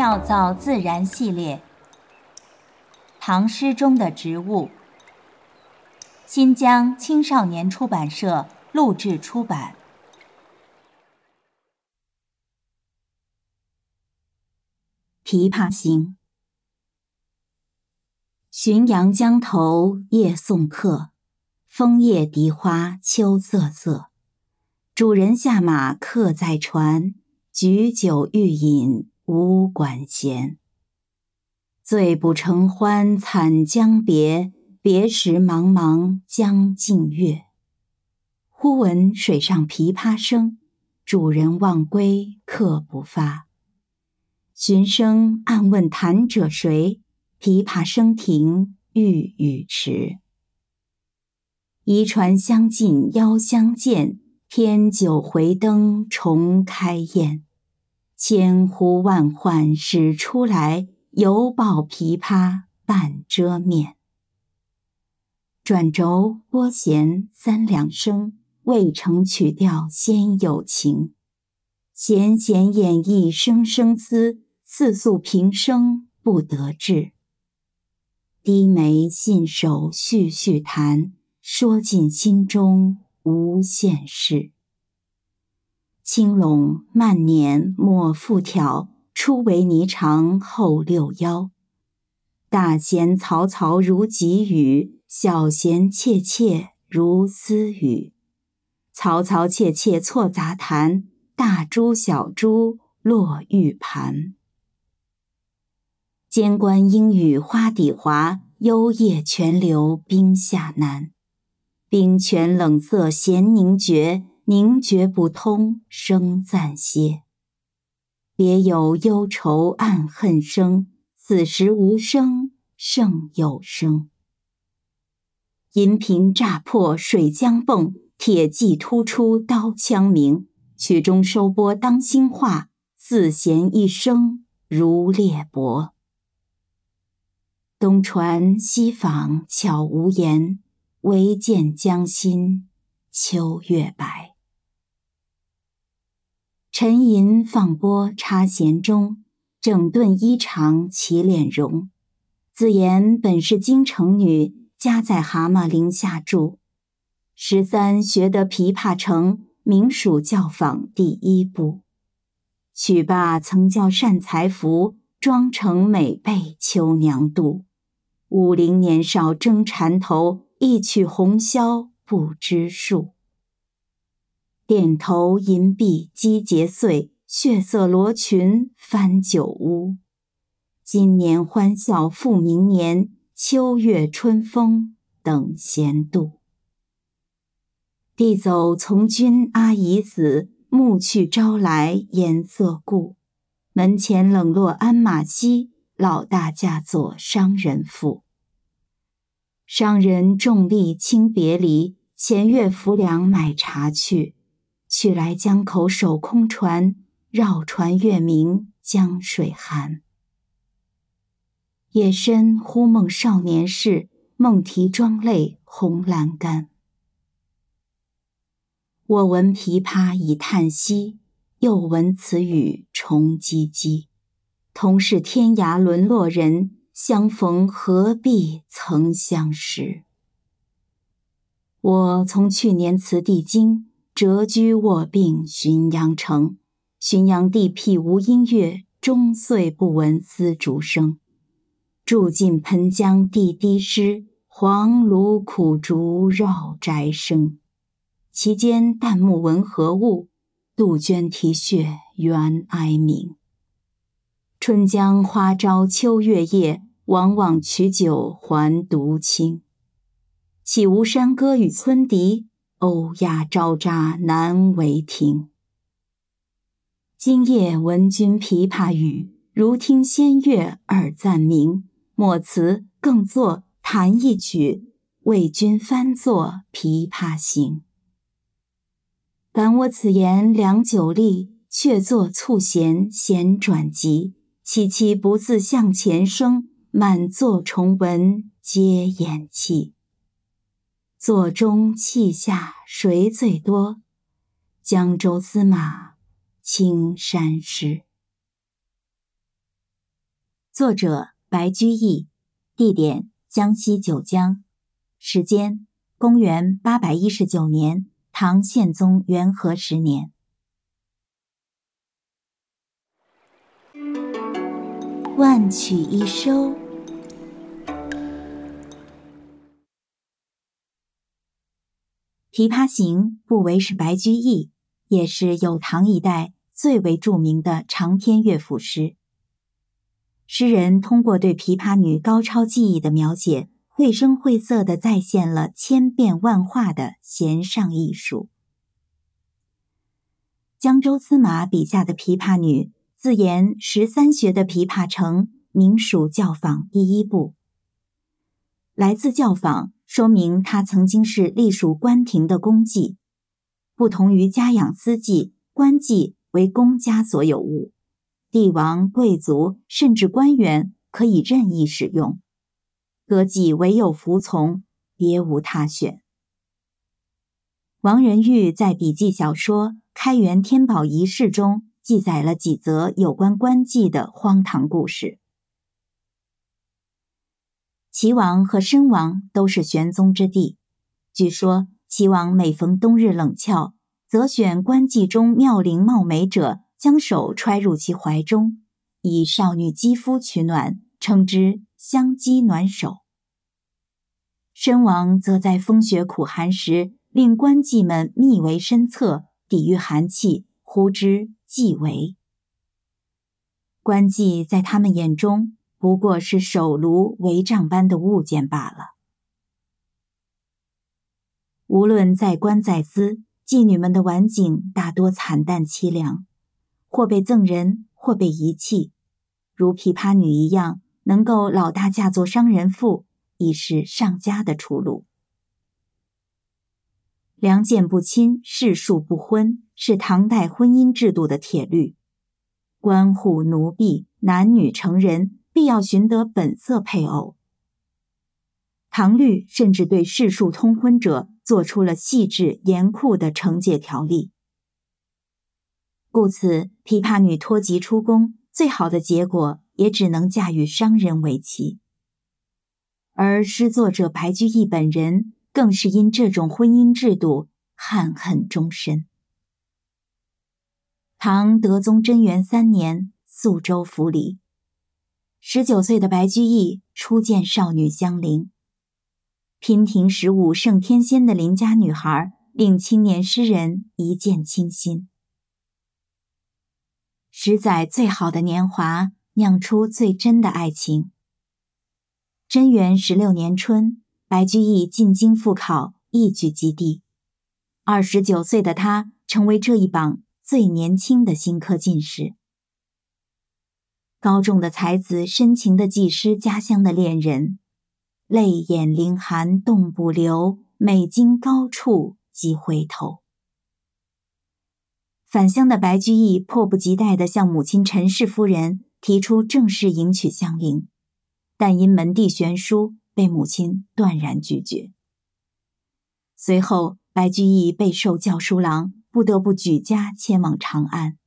妙造自然系列，唐诗中的植物。新疆青少年出版社录制出版。《琵琶行》：浔阳江头夜送客，枫叶荻花秋瑟瑟。主人下马客在船，举酒欲饮无管弦。醉不成欢惨将别，别时茫茫江浸月。忽闻水上琵琶声，主人忘归客不发。寻声暗问弹者谁？琵琶声停欲语迟。移船相近邀相见，添酒回灯重开宴。千呼万唤始出来，犹抱琵琶半遮面。转轴拨弦三两声，未成曲调先有情。弦弦掩抑声声思。似诉平生不得志，低眉信手续续弹，说尽心中无限事。轻拢慢捻抹复挑，初为霓裳后六幺。大弦嘈嘈如急雨，小弦切切如私语。嘈嘈切切错杂弹，大珠小珠落玉盘。间关莺语花底滑，幽咽泉流冰下难。冰泉冷涩弦凝绝，凝绝不通声暂歇。别有忧愁暗恨生，此时无声胜有声。银瓶乍破水浆迸，铁骑突出刀枪鸣。曲终收拨当心画，四弦一声如裂帛。东传西访悄无言，唯见江心秋月白。沉吟放拨插弦中，整顿衣裳起敛容。自言本是京城女，家在蛤蟆陵下住。十三学得琵琶成，名属教坊第一部。曲罢曾教善才服，妆成美被秋娘妒。五陵年少争缠头，一曲红绡不知数。点头银篦击节碎，血色罗裙翻酒污。今年欢笑复明年，秋月春风等闲度。弟走从军阿姨死，暮去朝来颜色故。门前冷落鞍马稀。老大嫁作商人妇，商人重利轻别离，前月浮梁买茶去，去来江口守空船，绕船月明江水寒。夜深忽梦少年事，梦啼妆泪红阑干。我闻琵琶已叹息，又闻此语重唧唧。同是天涯沦落人，相逢何必曾相识。我从去年辞帝京，谪居卧病浔阳城。浔阳地僻无音乐，终岁不闻丝竹声。住近盆江地低湿，黄芦苦竹绕宅生。其间旦暮闻何物？杜鹃啼血猿哀鸣。春江花朝秋月夜，往往取酒还独倾。岂无山歌与村笛？欧鸦招喳难为听。今夜闻君琵琶语，如听仙乐耳暂明。莫辞更作弹一曲，为君翻作《琵琶行》。感我此言良久立，却作促弦弦转急。凄凄不自向前声，满座重闻皆掩泣。座中泣下谁最多？江州司马青衫湿。作者白居易，地点江西九江，时间公元八百一十九年，唐宪宗元和十年。万曲一收，《琵琶行》不为是白居易，也是有唐一代最为著名的长篇乐府诗。诗人通过对琵琶女高超技艺的描写，绘声绘色的再现了千变万化的弦上艺术。江州司马笔下的琵琶女。自言十三学的琵琶成，名属教坊第一部。来自教坊，说明他曾经是隶属官廷的公妓。不同于家养私妓，官妓为公家所有物，帝王、贵族甚至官员可以任意使用，歌妓唯有服从，别无他选。王仁玉在笔记小说《开元天宝遗事》中。记载了几则有关官妓的荒唐故事。齐王和申王都是玄宗之弟，据说齐王每逢冬日冷峭，则选官妓中妙龄貌美者，将手揣入其怀中，以少女肌肤取暖，称之香肌暖手。申王则在风雪苦寒时，令官妓们密为身侧，抵御寒气，呼之。祭为官妓，在他们眼中不过是手炉帷帐般的物件罢了。无论在官在私，妓女们的晚景大多惨淡凄凉，或被赠人，或被遗弃。如琵琶女一样，能够老大嫁作商人妇，已是上佳的出路。良贱不亲，世庶不婚，是唐代婚姻制度的铁律。官户奴婢、男女成人，必要寻得本色配偶。唐律甚至对世庶通婚者做出了细致严酷的惩戒条例。故此，琵琶女脱籍出宫，最好的结果也只能嫁与商人为妻。而诗作者白居易本人。更是因这种婚姻制度憾恨终身。唐德宗贞元三年，肃州府里，十九岁的白居易初见少女香菱。娉婷十五胜天仙的邻家女孩，令青年诗人一见倾心。十载最好的年华，酿出最真的爱情。贞元十六年春。白居易进京复考，一举及第。二十九岁的他，成为这一榜最年轻的新科进士。高中的才子深情的寄诗家乡的恋人，泪眼凌寒动不流，每经高处即回头。返乡的白居易迫不及待地向母亲陈氏夫人提出正式迎娶香菱，但因门第悬殊。被母亲断然拒绝。随后，白居易备受教书郎，不得不举家迁往长安。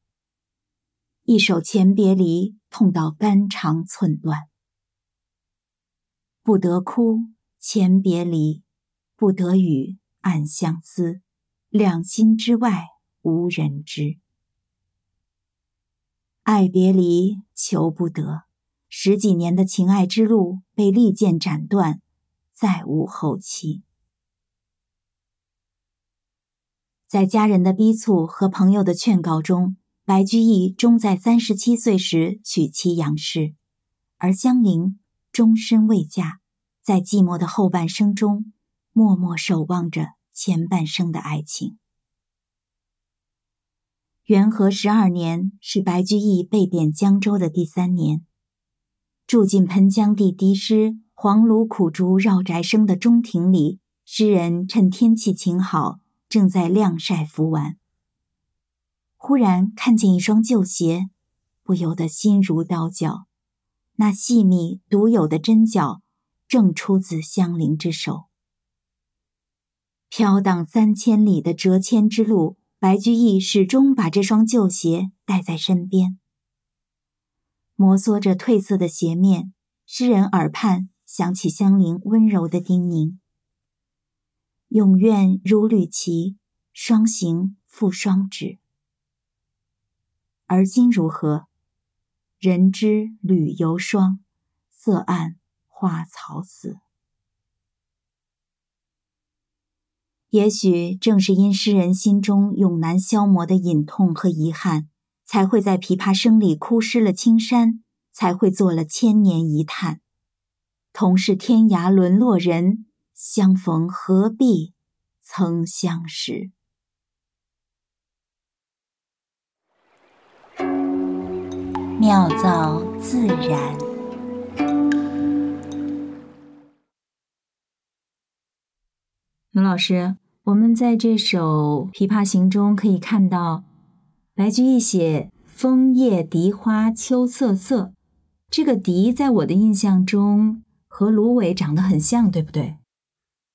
一首《前别离》，痛到肝肠寸断。不得哭，前别离；不得语，暗相思。两心之外，无人知。爱别离，求不得。十几年的情爱之路被利剑斩断，再无后期。在家人的逼促和朋友的劝告中，白居易终在三十七岁时娶妻杨氏，而香菱终身未嫁，在寂寞的后半生中，默默守望着前半生的爱情。元和十二年是白居易被贬江州的第三年。住进盆江地低湿、黄芦苦竹绕宅生的中庭里，诗人趁天气晴好，正在晾晒拂玩。忽然看见一双旧鞋，不由得心如刀绞。那细密独有的针脚，正出自香菱之手。飘荡三千里的折迁之路，白居易始终把这双旧鞋带在身边。摩挲着褪色的鞋面，诗人耳畔响起香菱温柔的叮咛：“永愿如履其双行复双止。”而今如何？人知履犹霜，色暗花草死。也许正是因诗人心中永难消磨的隐痛和遗憾，才会在琵琶声里哭湿了青山，才会做了千年一叹。同是天涯沦落人，相逢何必曾相识。妙造自然。刘老师，我们在这首《琵琶行》中可以看到，白居易写“枫叶荻花秋瑟瑟”，这个“荻”在我的印象中和芦苇长得很像，对不对？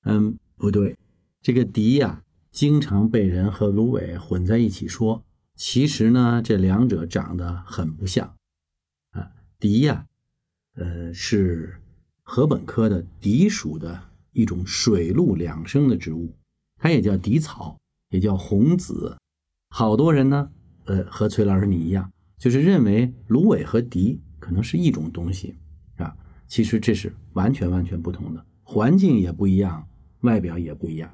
嗯，不对，这个“荻”呀，经常被人和芦苇混在一起说，其实呢，这两者长得很不像。荻呀，呃，是禾本科的荻属的一种水陆两生的植物，它也叫荻草，也叫红子。好多人呢，呃，和崔老师你一样，就是认为芦苇和荻可能是一种东西，啊，其实这是完全完全不同的，环境也不一样，外表也不一样。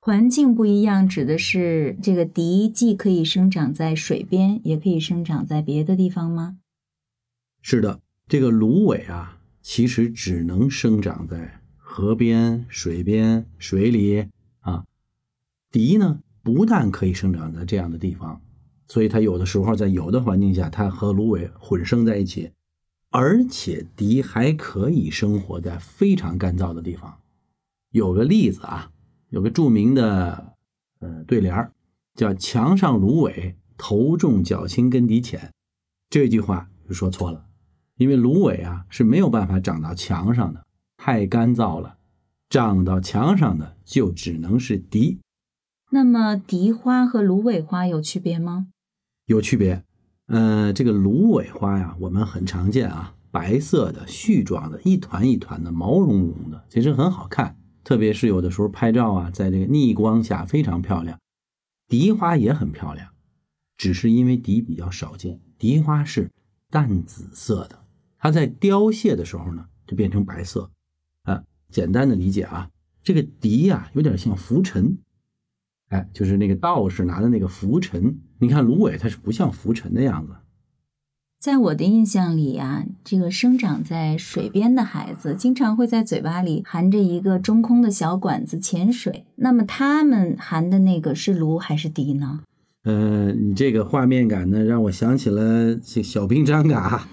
环境不一样，指的是这个荻既可以生长在水边，也可以生长在别的地方吗？是的，这个芦苇啊，其实只能生长在河边、水边、水里啊。荻呢，不但可以生长在这样的地方，所以它有的时候在有的环境下，它和芦苇混生在一起，而且荻还可以生活在非常干燥的地方。有个例子啊，有个著名的呃对联叫“墙上芦苇，头重脚轻根底浅”，这句话就说错了。因为芦苇啊是没有办法长到墙上的，太干燥了。长到墙上的就只能是荻。那么荻花和芦苇花有区别吗？有区别。呃，这个芦苇花呀，我们很常见啊，白色的絮状的，一团一团的，毛茸茸的，其实很好看。特别是有的时候拍照啊，在这个逆光下非常漂亮。荻花也很漂亮，只是因为荻比较少见，荻花是淡紫色的。它在凋谢的时候呢，就变成白色，啊，简单的理解啊，这个笛呀有点像拂尘，哎，就是那个道士拿的那个拂尘。你看芦苇，它是不像拂尘的样子。在我的印象里啊，这个生长在水边的孩子，经常会在嘴巴里含着一个中空的小管子潜水。那么他们含的那个是芦还是笛呢？嗯，你这个画面感呢，让我想起了这小兵张嘎。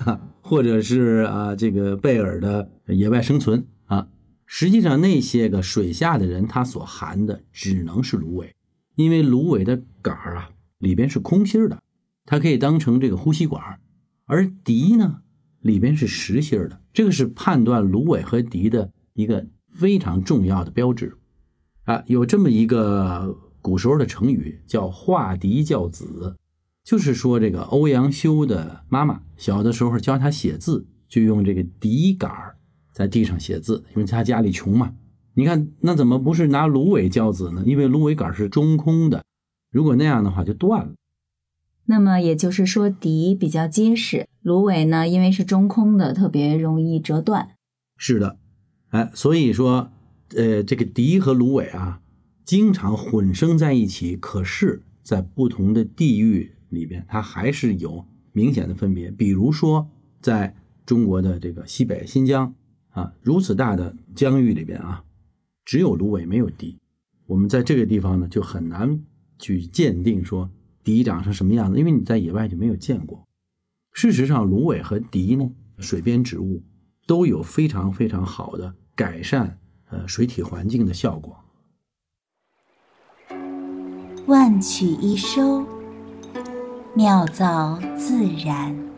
或者是啊，这个贝尔的野外生存啊，实际上那些个水下的人，他所含的只能是芦苇，因为芦苇的杆儿啊里边是空心儿的，它可以当成这个呼吸管儿，而笛呢里边是实心儿的，这个是判断芦苇和笛的一个非常重要的标志啊。有这么一个古时候的成语叫画笛教子。就是说，这个欧阳修的妈妈小的时候教他写字，就用这个笛杆在地上写字，因为他家里穷嘛。你看，那怎么不是拿芦苇教子呢？因为芦苇杆是中空的，如果那样的话就断了。那么也就是说，笛比较结实，芦苇呢，因为是中空的，特别容易折断。是的，哎，所以说，呃，这个笛和芦苇啊，经常混生在一起，可是，在不同的地域。里边它还是有明显的分别，比如说在中国的这个西北新疆啊，如此大的疆域里边啊，只有芦苇没有笛。我们在这个地方呢，就很难去鉴定说笛长成什么样子，因为你在野外就没有见过。事实上，芦苇和笛呢，水边植物都有非常非常好的改善呃水体环境的效果。万曲一收。妙造自然。